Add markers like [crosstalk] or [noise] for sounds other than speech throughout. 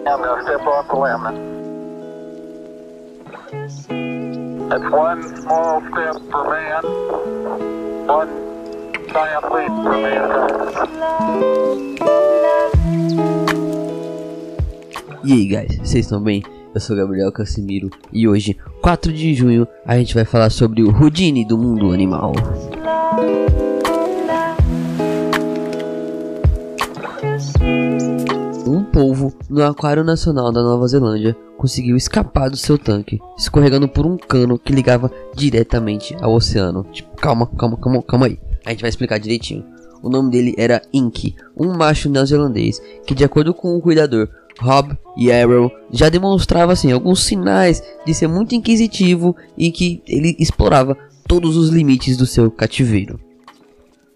To step off the limb. That's one small step for man, one giant leap for mankind. E aí, guys, vocês estão bem? Eu sou Gabriel Casimiro e hoje, 4 de junho, a gente vai falar sobre o Houdini do mundo animal. Polvo no Aquário Nacional da Nova Zelândia conseguiu escapar do seu tanque, escorregando por um cano que ligava diretamente ao oceano. Tipo, calma, calma, calma, calma aí. A gente vai explicar direitinho. O nome dele era Inky, um macho neozelandês que, de acordo com o cuidador Rob Yarrow, já demonstrava assim alguns sinais de ser muito inquisitivo e que ele explorava todos os limites do seu cativeiro.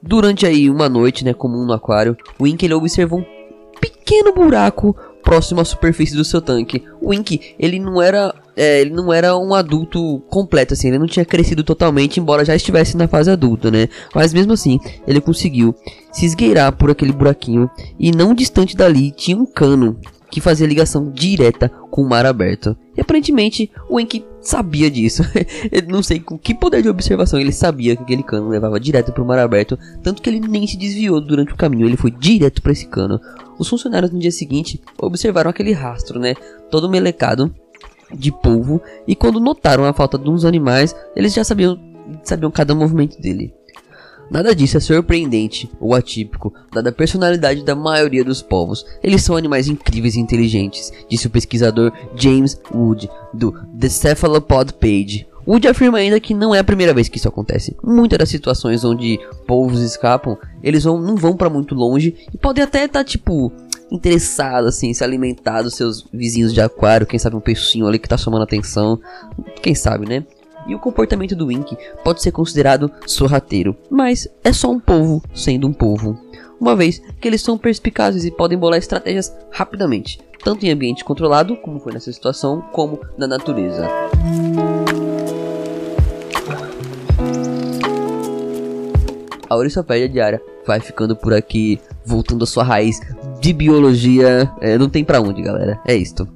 Durante aí uma noite, né, comum no aquário, o Inky observou um pequeno buraco próximo à superfície do seu tanque. O Inky, ele não era, é, ele não era um adulto completo assim, ele não tinha crescido totalmente, embora já estivesse na fase adulta, né? Mas mesmo assim, ele conseguiu se esgueirar por aquele buraquinho e não distante dali tinha um cano que fazia ligação direta com o mar aberto. E aparentemente o Enki sabia disso. [laughs] ele não sei com que poder de observação ele sabia que aquele cano levava direto para o mar aberto, tanto que ele nem se desviou durante o caminho, ele foi direto para esse cano. Os funcionários no dia seguinte observaram aquele rastro, né, todo melecado de polvo, e quando notaram a falta de uns animais, eles já sabiam sabiam cada movimento dele. Nada disso é surpreendente ou atípico, dada a personalidade da maioria dos povos. Eles são animais incríveis e inteligentes, disse o pesquisador James Wood, do The Cephalopod Page. Wood afirma ainda que não é a primeira vez que isso acontece. Muitas das situações onde povos escapam, eles vão, não vão para muito longe e podem até estar, tá, tipo, interessados, assim, se alimentar dos seus vizinhos de aquário, quem sabe um peixinho ali que tá chamando atenção, quem sabe, né? E o comportamento do Wink pode ser considerado sorrateiro, mas é só um povo sendo um povo, uma vez que eles são perspicazes e podem bolar estratégias rapidamente, tanto em ambiente controlado, como foi nessa situação, como na natureza. A Orissopédia Diária vai ficando por aqui, voltando à sua raiz de biologia. É, não tem pra onde, galera. É isto.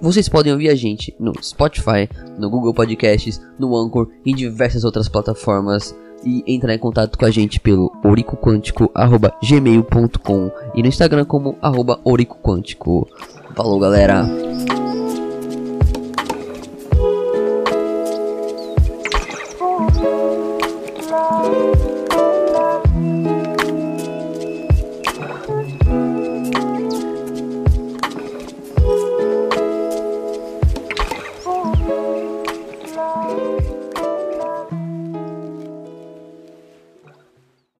Vocês podem ouvir a gente no Spotify, no Google Podcasts, no Anchor e em diversas outras plataformas e entrar em contato com a gente pelo oricoquântico@gmail.com e no Instagram como oricoquântico. Falou, galera!